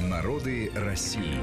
Народы России.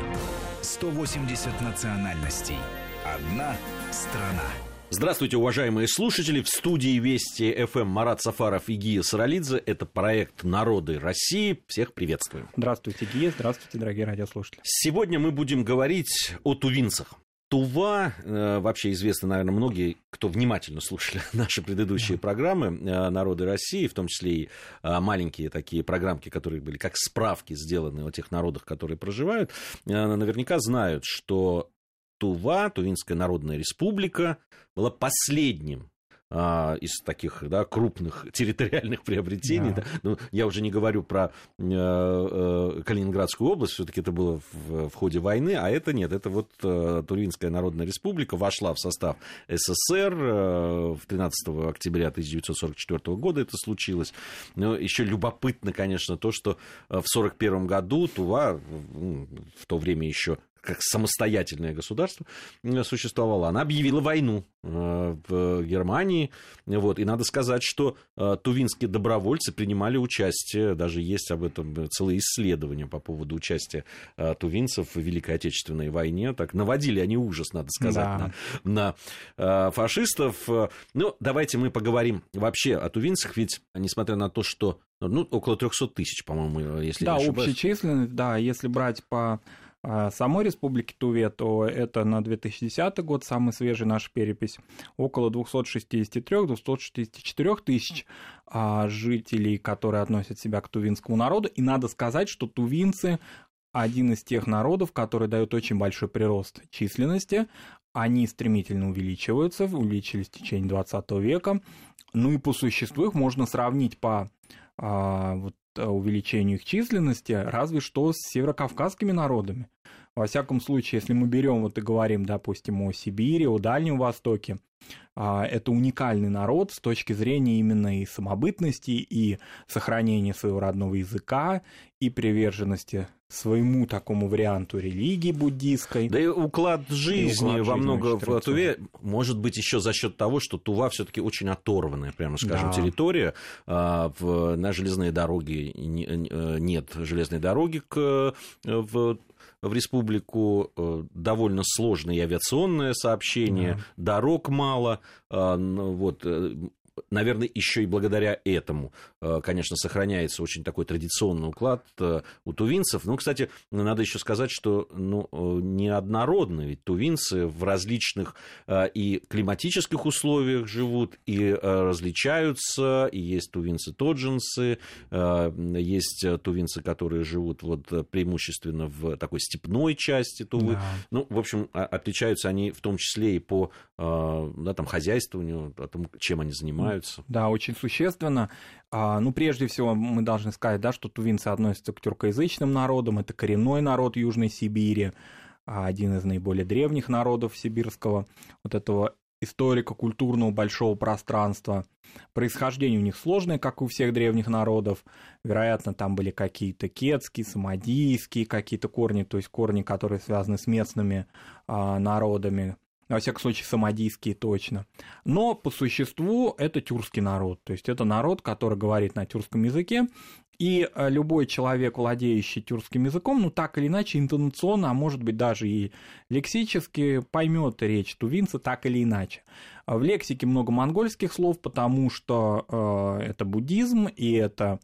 180 национальностей. Одна страна. Здравствуйте, уважаемые слушатели. В студии Вести ФМ Марат Сафаров и Гия Саралидзе. Это проект «Народы России». Всех приветствуем. Здравствуйте, Гия. Здравствуйте, дорогие радиослушатели. Сегодня мы будем говорить о тувинцах. Тува, э, вообще известно, наверное, многие, кто внимательно слушали наши предыдущие программы э, «Народы России», в том числе и э, маленькие такие программки, которые были как справки сделаны о тех народах, которые проживают, наверняка знают, что Тува, Тувинская Народная Республика, была последним а, из таких да, крупных территориальных приобретений. Да. Да. Ну, я уже не говорю про э, э, Калининградскую область, все-таки это было в, в ходе войны, а это нет, это вот э, Туринская Народная Республика вошла в состав СССР э, в 13 октября 1944 года это случилось. Но еще любопытно, конечно, то, что в 1941 году Тува, в то время еще как самостоятельное государство существовало, она объявила войну э, в Германии. Вот. И надо сказать, что э, тувинские добровольцы принимали участие, даже есть об этом целые исследования по поводу участия э, тувинцев в Великой Отечественной войне. Так наводили они ужас, надо сказать, да. на, на фашистов. Ну, давайте мы поговорим вообще о тувинцах, ведь несмотря на то, что ну, около 300 тысяч, по-моему, если да, не ошибаюсь. Да, общая численность, да, если брать по самой республики Туве, то это на 2010 год, самая свежая наша перепись, около 263-264 тысяч а, жителей, которые относят себя к тувинскому народу. И надо сказать, что тувинцы один из тех народов, который дает очень большой прирост численности. Они стремительно увеличиваются, увеличились в течение 20 века. Ну и по существу их можно сравнить по а, вот, увеличению их численности, разве что с северокавказскими народами. Во всяком случае, если мы берем вот и говорим, допустим, о Сибири, о Дальнем Востоке, а, это уникальный народ с точки зрения именно и самобытности, и сохранения своего родного языка, и приверженности своему такому варианту религии буддийской. Да и уклад жизни и уклад во много в Туве, может быть, еще за счет того, что Тува все-таки очень оторванная, прямо скажем, да. территория. А, на железные дороги нет железной дороги к, в в республику э, довольно сложное авиационное сообщение, да. дорог мало, а, вот, э, наверное, еще и благодаря этому, э, конечно, сохраняется очень такой традиционный уклад э, у тувинцев. Ну, кстати, надо еще сказать, что ну, э, неоднородно, ведь тувинцы в различных и климатических условиях живут, и различаются, и есть тувинцы-тоджинцы, есть тувинцы, которые живут вот преимущественно в такой степной части Тувы. Да. Ну, в общем, отличаются они в том числе и по да, там, хозяйствованию, тому, чем они занимаются занимаются. Да, очень существенно. А, ну, прежде всего, мы должны сказать, да, что тувинцы относятся к тюркоязычным народам, это коренной народ Южной Сибири, а, один из наиболее древних народов сибирского, вот этого историко-культурного большого пространства. Происхождение у них сложное, как у всех древних народов. Вероятно, там были какие-то кетские, самодийские какие-то корни, то есть корни, которые связаны с местными а, народами, во всяком случае, самодийские точно. Но по существу это тюркский народ, то есть это народ, который говорит на тюркском языке, и э, любой человек, владеющий тюркским языком, ну так или иначе, интонационно, а может быть даже и лексически поймет речь тувинца так или иначе. В лексике много монгольских слов, потому что э, это буддизм, и это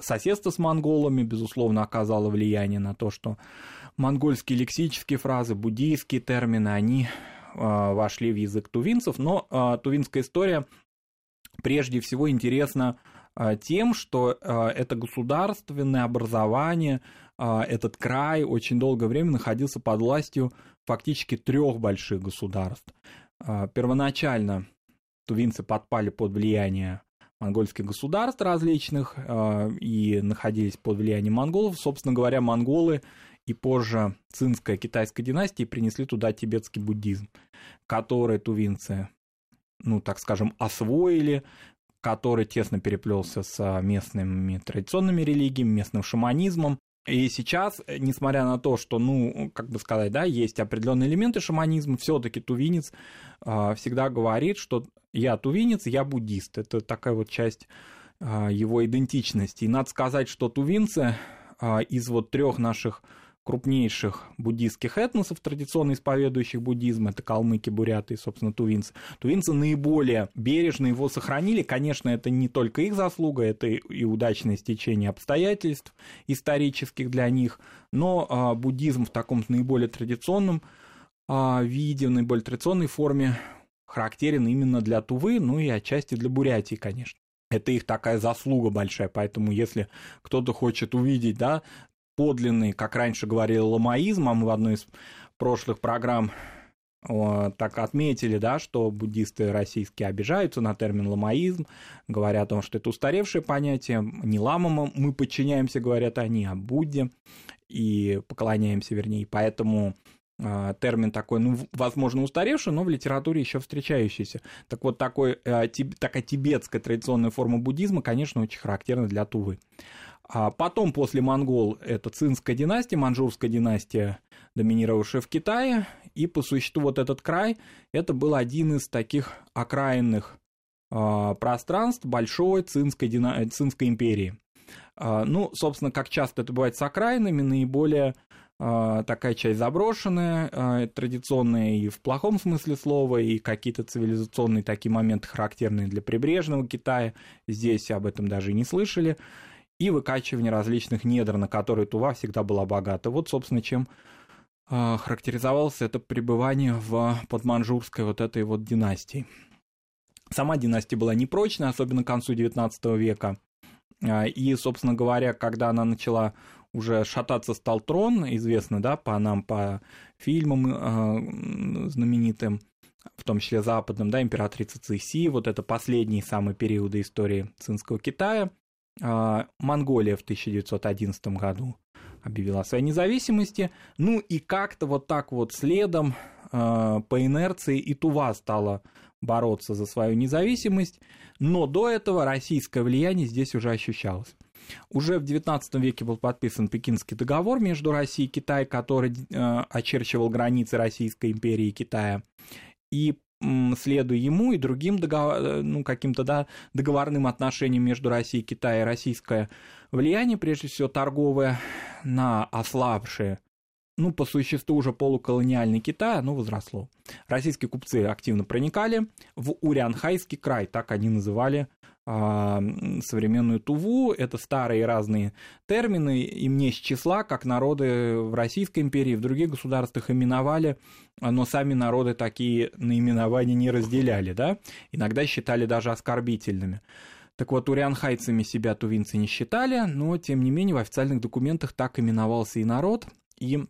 соседство с монголами, безусловно, оказало влияние на то, что монгольские лексические фразы, буддийские термины, они вошли в язык тувинцев, но а, тувинская история прежде всего интересна а, тем, что это государственное образование, этот край очень долгое время находился под властью фактически трех больших государств. Первоначально тувинцы подпали под влияние монгольских государств различных и находились под влиянием монголов. Собственно говоря, монголы и позже цинская китайская династия принесли туда тибетский буддизм, который тувинцы, ну, так скажем, освоили, который тесно переплелся с местными традиционными религиями, местным шаманизмом. И сейчас, несмотря на то, что, ну, как бы сказать, да, есть определенные элементы шаманизма, все-таки тувинец э, всегда говорит, что я тувинец, я буддист. Это такая вот часть э, его идентичности. И надо сказать, что тувинцы из вот трех наших крупнейших буддийских этносов, традиционно исповедующих буддизм, это калмыки, буряты и, собственно, тувинцы. Тувинцы наиболее бережно его сохранили. Конечно, это не только их заслуга, это и удачное стечение обстоятельств исторических для них, но а, буддизм в таком наиболее традиционном а, виде, в наиболее традиционной форме характерен именно для Тувы, ну и отчасти для Бурятии, конечно. Это их такая заслуга большая, поэтому если кто-то хочет увидеть, да, подлинный, как раньше говорил, ламаизм, а мы в одной из прошлых программ так отметили, да, что буддисты российские обижаются на термин ламаизм, говорят о том, что это устаревшее понятие, не ламам мы подчиняемся, говорят они, а Будде, и поклоняемся, вернее, поэтому э, термин такой, ну, возможно, устаревший, но в литературе еще встречающийся. Так вот, такой, э, такая тибетская традиционная форма буддизма, конечно, очень характерна для Тувы. А потом, после монгол, это цинская династия, манчжурская династия, доминировавшая в Китае. И по существу вот этот край, это был один из таких окраинных э, пространств большой цинской, дина... цинской империи. Э, ну, собственно, как часто это бывает с окраинами, наиболее э, такая часть заброшенная, э, традиционная и в плохом смысле слова, и какие-то цивилизационные такие моменты, характерные для прибрежного Китая. Здесь об этом даже и не слышали и выкачивание различных недр, на которые Тува всегда была богата. Вот, собственно, чем э, характеризовалось это пребывание в подманжурской вот этой вот династии. Сама династия была непрочная, особенно к концу XIX века. Э, и, собственно говоря, когда она начала уже шататься стал трон, известно, да, по нам, по фильмам э, знаменитым, в том числе западным, да, императрица Цисси, вот это последние самые периоды истории цинского Китая – Монголия в 1911 году объявила о своей независимости. Ну и как-то вот так вот следом а, по инерции и Тува стала бороться за свою независимость, но до этого российское влияние здесь уже ощущалось. Уже в XIX веке был подписан Пекинский договор между Россией и Китаем, который э, очерчивал границы Российской империи и Китая. И следуя ему и другим договор, э, ну, каким-то да, договорным отношениям между Россией и Китаем, российское влияние, прежде всего торговое, на ослабшие, ну, по существу уже полуколониальный Китай, оно возросло. Российские купцы активно проникали в Урянхайский край, так они называли а, современную Туву. Это старые разные термины, и мне с числа, как народы в Российской империи, в других государствах именовали, но сами народы такие наименования не разделяли, да, иногда считали даже оскорбительными. Так вот, урианхайцами себя тувинцы не считали, но, тем не менее, в официальных документах так именовался и народ, и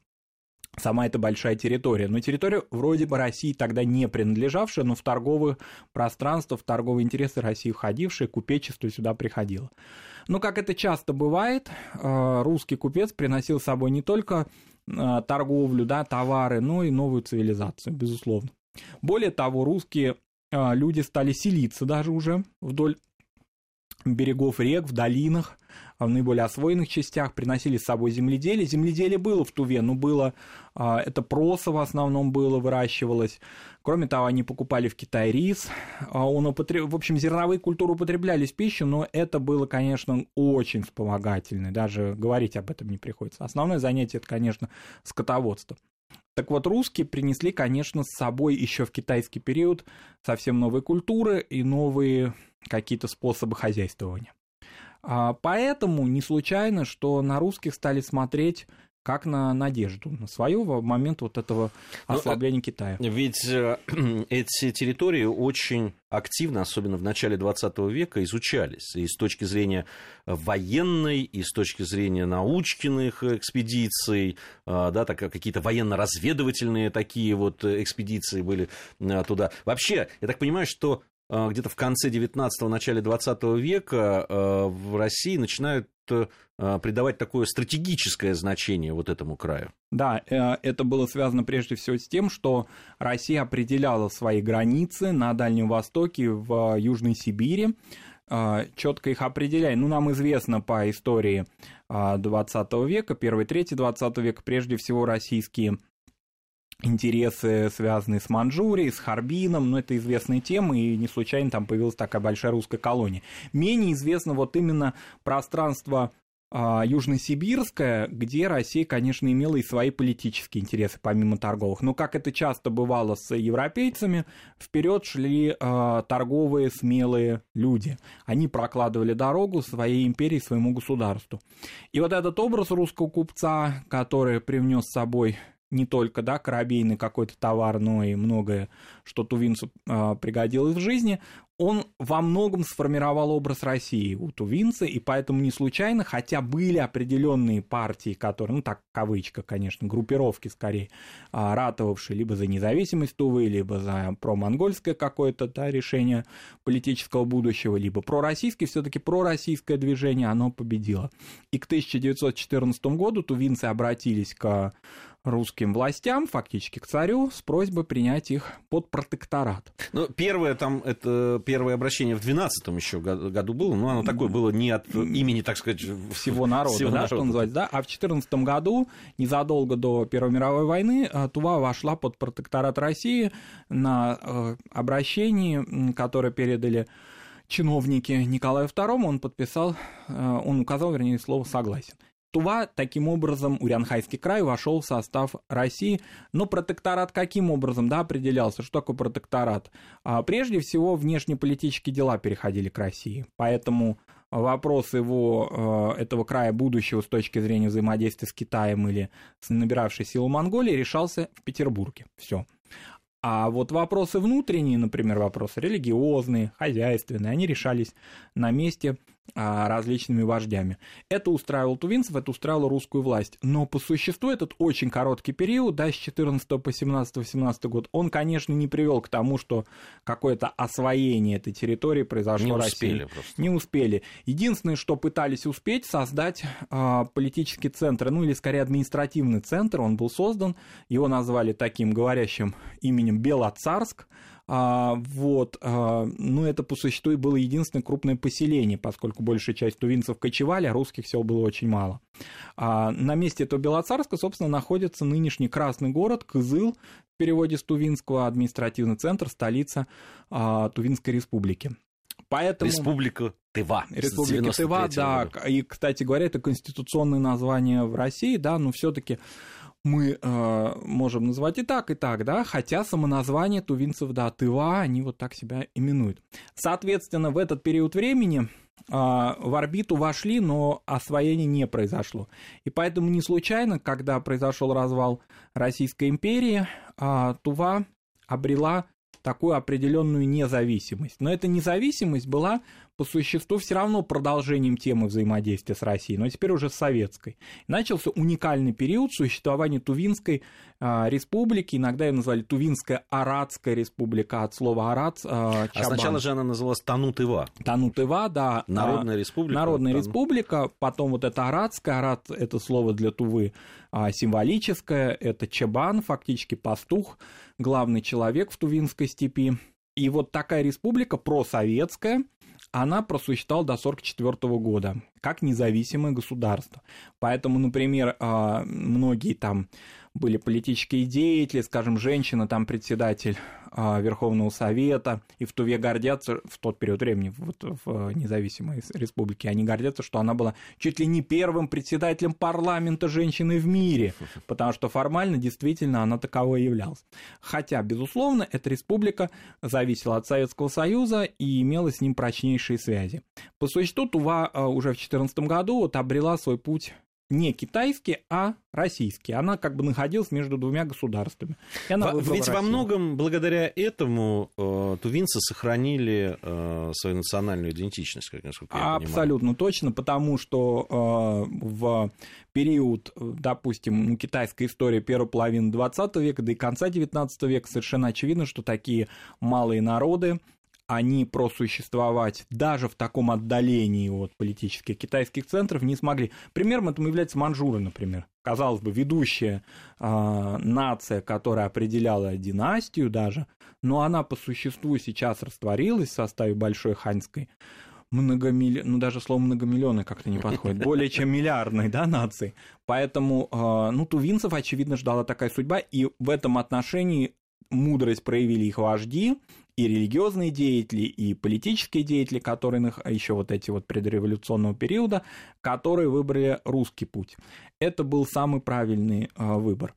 сама эта большая территория. Но территория вроде бы России тогда не принадлежавшая, но в торговые пространства, в торговые интересы России входившие, купечество сюда приходило. Но, как это часто бывает, э, русский купец приносил с собой не только э, торговлю, да, товары, но и новую цивилизацию, безусловно. Более того, русские э, люди стали селиться даже уже вдоль берегов рек, в долинах, в наиболее освоенных частях, приносили с собой земледелие. Земледелие было в Туве, но было, а, это проса в основном было, выращивалось. Кроме того, они покупали в Китае рис. А, он употреб... В общем, зерновые культуры употреблялись в пищу, но это было, конечно, очень вспомогательно. Даже говорить об этом не приходится. Основное занятие, это, конечно, скотоводство. Так вот, русские принесли, конечно, с собой еще в китайский период совсем новые культуры и новые какие-то способы хозяйствования. А, поэтому не случайно, что на русских стали смотреть как на надежду, на свою в момент вот этого ну, ослабления ну, Китая. Ведь э, эти территории очень активно, особенно в начале 20 века, изучались и с точки зрения военной, и с точки зрения научных экспедиций, э, да, так, какие-то военно-разведывательные такие вот экспедиции были э, туда. Вообще, я так понимаю, что а, где-то в конце 19-го, начале 20 века а, в России начинают а, придавать такое стратегическое значение вот этому краю. Да, э, это было связано прежде всего с тем, что Россия определяла свои границы на Дальнем Востоке, в Южной Сибири, четко их определяя. Ну, нам известно по истории 20 века, первой трети 20 века, прежде всего российские интересы, связанные с Манчжурией, с Харбином, но это известные темы, и не случайно там появилась такая большая русская колония. Менее известно вот именно пространство а, Южносибирская, где Россия, конечно, имела и свои политические интересы, помимо торговых. Но, как это часто бывало с европейцами, вперед шли э, торговые смелые люди. Они прокладывали дорогу своей империи, своему государству. И вот этот образ русского купца, который привнес с собой не только да, корабейный какой-то товар, но и многое, что тувинцу э, пригодилось в жизни, он во многом сформировал образ России у тувинца, и поэтому не случайно, хотя были определенные партии, которые, ну так, кавычка, конечно, группировки скорее, а, ратовавшие либо за независимость Тувы, либо за промонгольское какое-то да, решение политического будущего, либо пророссийское, все-таки пророссийское движение, оно победило. И к 1914 году тувинцы обратились к русским властям, фактически к царю, с просьбой принять их под протекторат. Ну, первое там, это первое обращение в 12 еще году было, но оно такое было не от имени, так сказать, всего народа, всего да, народа. что называется, да, а в 14 году, незадолго до Первой мировой войны, э, Тува вошла под протекторат России на э, обращении, которое передали чиновники Николаю II, он подписал, э, он указал, вернее, слово «согласен». Тува, таким образом, Урянхайский край вошел в состав России. Но протекторат каким образом да, определялся? Что такое протекторат? А, прежде всего, внешнеполитические дела переходили к России. Поэтому вопрос его, э, этого края будущего с точки зрения взаимодействия с Китаем или с набиравшей силу Монголии решался в Петербурге. Все. А вот вопросы внутренние, например, вопросы религиозные, хозяйственные, они решались на месте а, различными вождями. Это устраивало тувинцев, это устраивало русскую власть. Но по существу этот очень короткий период, да, с 14 по 17-18 год, он, конечно, не привел к тому, что какое-то освоение этой территории произошло не в России. просто. Не успели. Единственное, что пытались успеть, создать э, политический центр, ну или скорее административный центр, он был создан, его назвали таким говорящим именем Белоцарск, а, вот, а, ну, это по существу и было единственное крупное поселение, поскольку большая часть тувинцев кочевали, а русских всего было очень мало. А, на месте этого Белоцарска, собственно, находится нынешний Красный город, Кызыл, в переводе с тувинского, административный центр, столица а, Тувинской республики. Поэтому... Республика Тыва. Республика Тыва, да. И, кстати говоря, это конституционное название в России, да, но все-таки мы э, можем назвать и так, и так, да, хотя самоназвание тувинцев, да, Тыва, они вот так себя именуют. Соответственно, в этот период времени э, в орбиту вошли, но освоение не произошло. И поэтому не случайно, когда произошел развал Российской империи, э, Тува обрела такую определенную независимость. Но эта независимость была по существу все равно продолжением темы взаимодействия с Россией, но теперь уже с советской. Начался уникальный период существования Тувинской э, республики, иногда ее называли Тувинская Арадская республика от слова Арат. Э, а сначала же она называлась Танут-Ива. Танут-Ива, да. Народная республика. Народная Тану... республика, потом вот это Арадская, Арат это слово для Тувы э, символическое, это Чебан, фактически пастух, главный человек в Тувинской степи. И вот такая республика просоветская, она просуществовала до 1944 года как независимое государство. Поэтому, например, а, многие там были политические деятели, скажем, женщина, там председатель а, Верховного Совета, и в Туве гордятся, в тот период времени, вот в независимой республике, они гордятся, что она была чуть ли не первым председателем парламента женщины в мире, потому что формально действительно она таковой являлась. Хотя, безусловно, эта республика зависела от Советского Союза и имела с ним прочнейшие связи. По существу Тува а, уже в 2014 году вот обрела свой путь не китайский, а российский. Она как бы находилась между двумя государствами. И она Ведь Россию. во многом благодаря этому э, тувинцы сохранили э, свою национальную идентичность, как насколько я Абсолютно понимаю. Точно, потому что э, в период, допустим, ну, китайской истории первой половины 20 века, да и конца 19 века совершенно очевидно, что такие малые народы, они просуществовать даже в таком отдалении от политических китайских центров не смогли. Примером этому является манжуры, например. Казалось бы, ведущая э, нация, которая определяла династию даже, но она по существу сейчас растворилась в составе большой ханьской многомиллион, ну даже слово многомиллионной как-то не подходит, более чем миллиардной, да, нации. Поэтому, э, ну, тувинцев, очевидно, ждала такая судьба, и в этом отношении мудрость проявили их вожди, и религиозные деятели, и политические деятели, которые еще вот эти вот предреволюционного периода, которые выбрали русский путь. Это был самый правильный выбор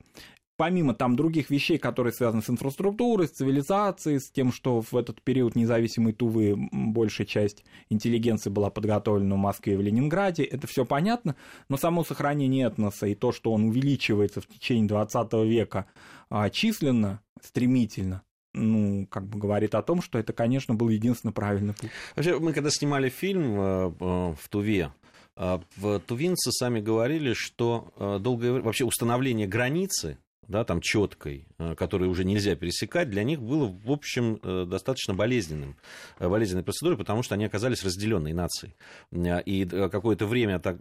помимо там других вещей, которые связаны с инфраструктурой, с цивилизацией, с тем, что в этот период независимой Тувы большая часть интеллигенции была подготовлена в Москве и в Ленинграде, это все понятно, но само сохранение этноса и то, что он увеличивается в течение 20 века а, численно, стремительно, ну, как бы говорит о том, что это, конечно, был единственно правильный путь. Вообще, мы когда снимали фильм э, э, в Туве, э, в тувинцы сами говорили, что долгое вообще установление границы да, там четкой, э, которую уже нельзя пересекать, для них было, в общем, э, достаточно болезненным, э, болезненной процедурой, потому что они оказались разделенной нацией. И какое-то время, так,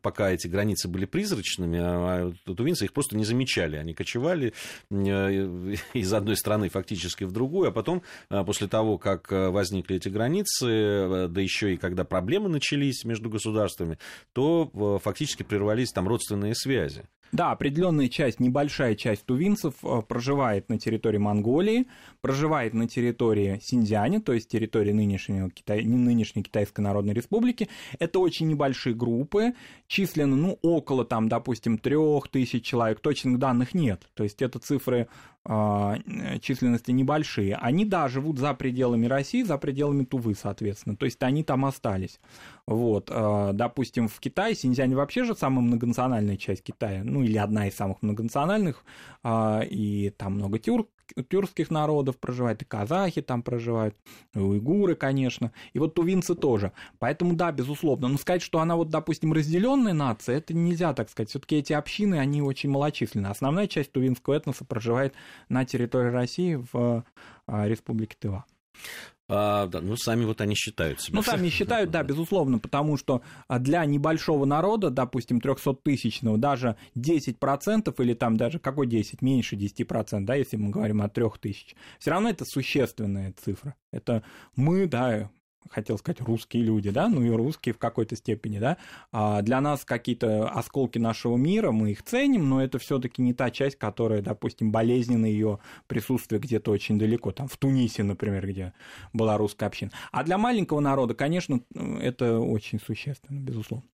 пока эти границы были призрачными, а тувинцы их просто не замечали. Они кочевали из одной страны фактически в другую, а потом, после того, как возникли эти границы, да еще и когда проблемы начались между государствами, то фактически прервались там родственные связи. Да, определенная часть, небольшая часть тувинцев э, проживает на территории Монголии, проживает на территории Синьцзяня, то есть территории нынешнего Китай, нынешней Китайской Народной Республики. Это очень небольшие группы, численно, ну, около, там, допустим, трех тысяч человек, точных данных нет. То есть это цифры численности небольшие, они, да, живут за пределами России, за пределами Тувы, соответственно, то есть они там остались. Вот, а, допустим, в Китае Синьцзянь вообще же самая многонациональная часть Китая, ну или одна из самых многонациональных, а, и там много тюрк, тюркских народов проживает, и казахи там проживают, и уйгуры, конечно, и вот тувинцы тоже. Поэтому, да, безусловно, но сказать, что она вот, допустим, разделенная нация, это нельзя так сказать. Все-таки эти общины, они очень малочисленны. Основная часть тувинского этноса проживает на территории России в а, Республике Тыва. А, да, ну, сами вот они считают себя. Ну, сами считают, да, безусловно, потому что а, для небольшого народа, допустим, 300-тысячного, даже 10% или там даже какой 10, меньше 10%, да, если мы говорим о 3000, все равно это существенная цифра. Это мы, да, хотел сказать, русские люди, да, ну и русские в какой-то степени, да, а для нас какие-то осколки нашего мира, мы их ценим, но это все-таки не та часть, которая, допустим, болезненно ее присутствие где-то очень далеко, там в Тунисе, например, где была русская община. А для маленького народа, конечно, это очень существенно, безусловно.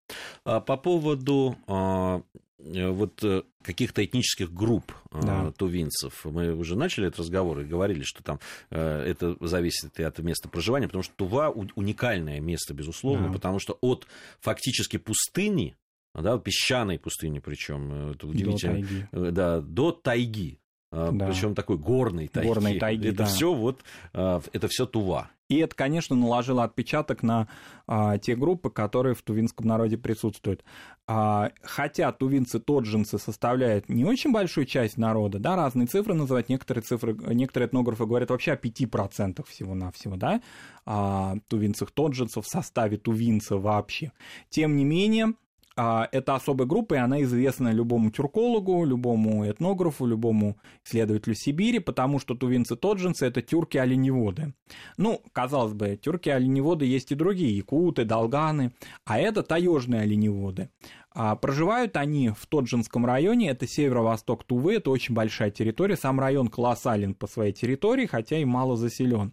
А по поводу а, Э, вот э, каких-то этнических групп э, да. тувинцев. Мы уже начали этот разговор и говорили, что там это зависит и от места проживания, потому что Тува уникальное место, безусловно, да. потому что от фактически пустыни, да, песчаной пустыни причем, это удивительно, до тайги. Да, до тайги. Да. Причем такой горной тайги. Горной тайги это да. все вот, это все Тува. И это, конечно, наложило отпечаток на а, те группы, которые в тувинском народе присутствуют. А, хотя тувинцы-тоджинцы составляют не очень большую часть народа, да, разные цифры называют, некоторые цифры, некоторые этнографы говорят вообще о 5% всего-навсего, да, а, тувинцев-тоджинцев в составе тувинцев вообще. Тем не менее, это особая группа, и она известна любому тюркологу, любому этнографу, любому исследователю Сибири, потому что тувинцы-тоджинцы – это тюрки-оленеводы. Ну, казалось бы, тюрки-оленеводы есть и другие, якуты, долганы, а это таежные оленеводы. А проживают они в Тоджинском районе, это северо-восток Тувы, это очень большая территория, сам район колоссален по своей территории, хотя и мало заселен.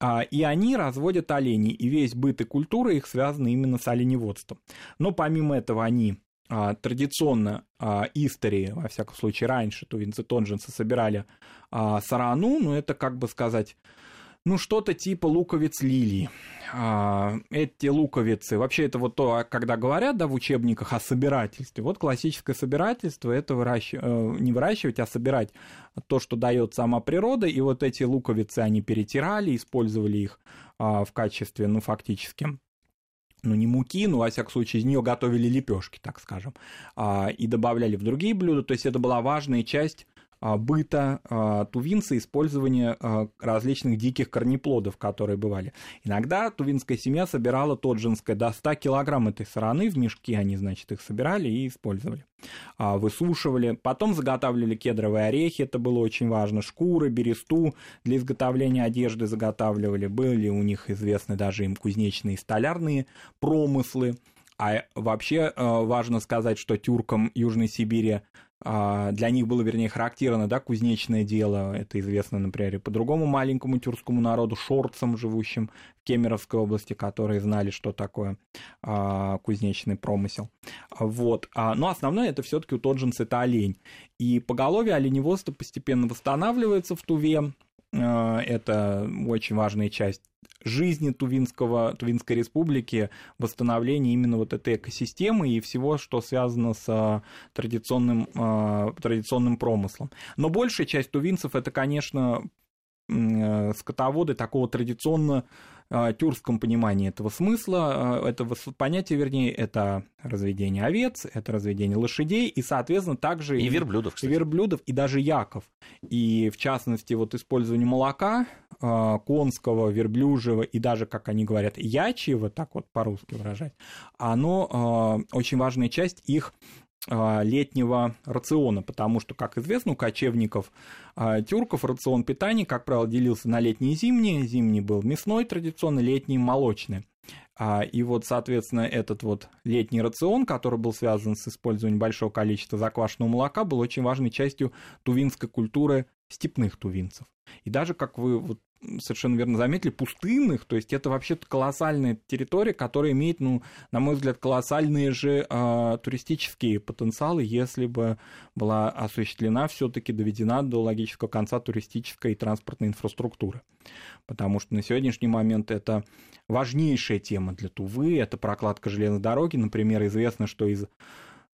А, и они разводят оленей, и весь быт и культура их связаны именно с оленеводством. Но помимо этого они а, традиционно а, истории, во всяком случае раньше, тувинцы тонжинцы собирали сарану, но это, как бы сказать, ну, что-то типа луковиц лилии. А, эти луковицы, вообще это вот то, когда говорят, да, в учебниках о собирательстве, вот классическое собирательство, это выращ... Э, не выращивать, а собирать то, что дает сама природа, и вот эти луковицы они перетирали, использовали их а, в качестве, ну, фактически, ну, не муки, но, во всяком случае, из нее готовили лепешки, так скажем, а, и добавляли в другие блюда. То есть это была важная часть а, быта а, тувинца, использования а, различных диких корнеплодов, которые бывали. Иногда тувинская семья собирала тоджинское до 100 килограмм этой сыраны, в мешки они, значит, их собирали и использовали. Высушивали, потом заготавливали кедровые орехи, это было очень важно, шкуры, бересту для изготовления одежды заготавливали, были у них известны даже им кузнечные и столярные промыслы, а вообще важно сказать, что тюркам Южной Сибири а, для них было, вернее, характерно, да, кузнечное дело, это известно, например, и по другому маленькому тюркскому народу, шорцам, живущим в Кемеровской области, которые знали, что такое а, кузнечный промысел. Вот. А, но основное это все-таки у Тоджинс это олень. И поголовье оленеводства постепенно восстанавливается в Туве, а, это очень важная часть жизни Тувинского, Тувинской республики, восстановление именно вот этой экосистемы и всего, что связано с традиционным, а, традиционным промыслом. Но большая часть тувинцев это, конечно, э, скотоводы такого традиционно а, тюркском понимании этого смысла, а, этого понятия, вернее, это разведение овец, это разведение лошадей, и, соответственно, также... И верблюдов, кстати. И верблюдов, и даже яков. И, в частности, вот использование молока а, конского, верблюжьего, и даже, как они говорят, ячьего, так вот по-русски выражать, оно очень важная часть их а, летнего рациона, потому что, как известно, у кочевников а, тюрков рацион питания, как правило, делился на летний и зимний. Зимний был мясной традиционно, летний – молочный. А, и вот, соответственно, этот вот летний рацион, который был связан с использованием большого количества заквашенного молока, был очень важной частью тувинской культуры степных тувинцев. И даже, как вы вот совершенно верно заметили, пустынных, то есть это вообще-то колоссальная территория, которая имеет, ну, на мой взгляд, колоссальные же э, туристические потенциалы, если бы была осуществлена все-таки доведена до логического конца туристическая и транспортная инфраструктура. Потому что на сегодняшний момент это важнейшая тема для Тувы, это прокладка железной дороги, например, известно, что из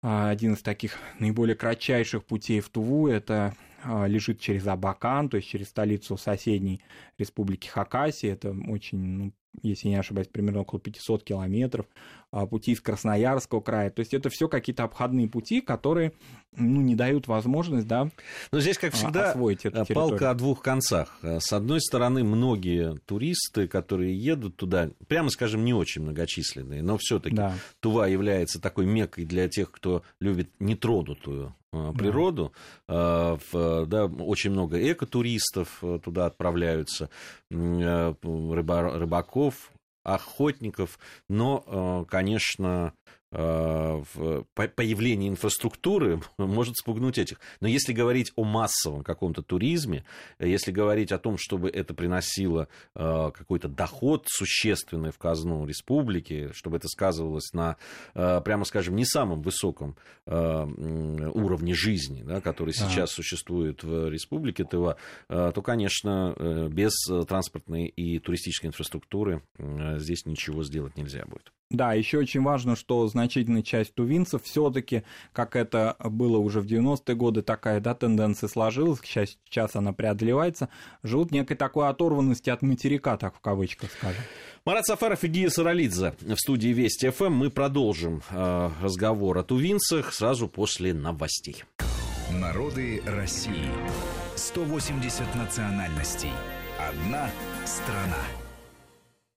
один из таких наиболее кратчайших путей в Туву это а, лежит через Абакан, то есть через столицу соседней республики Хакасия. Это очень ну, если не ошибаюсь, примерно около 500 километров, а, пути из Красноярского края. То есть это все какие-то обходные пути, которые ну, не дают возможность, да, Но здесь, как всегда, освоить эту территорию. палка о двух концах. С одной стороны, многие туристы, которые едут туда, прямо скажем, не очень многочисленные, но все-таки да. Тува является такой мекой для тех, кто любит нетронутую а, природу. Да. Да, очень много экотуристов э, туда отправляются, э, рыба, рыбаков, охотников, но, э, конечно, Э, появление инфраструктуры может спугнуть этих. Но если говорить о массовом каком-то туризме, если говорить о том, чтобы это приносило э, какой-то доход существенный в казну республики, чтобы это сказывалось на, э, прямо скажем, не самом высоком уровне жизни, да, который сейчас существует в республике Тыва, то, конечно, без транспортной и туристической инфраструктуры здесь ничего сделать нельзя будет. Да, еще очень важно, что значительная часть тувинцев все-таки, как это было уже в 90-е годы, такая да, тенденция сложилась, сейчас, сейчас она преодолевается, живут некой такой оторванности от материка, так в кавычках скажем. Марат Сафаров и Гия Саралидзе в студии Вести ФМ. Мы продолжим э, разговор о тувинцах сразу после новостей. Народы России. 180 национальностей. Одна страна.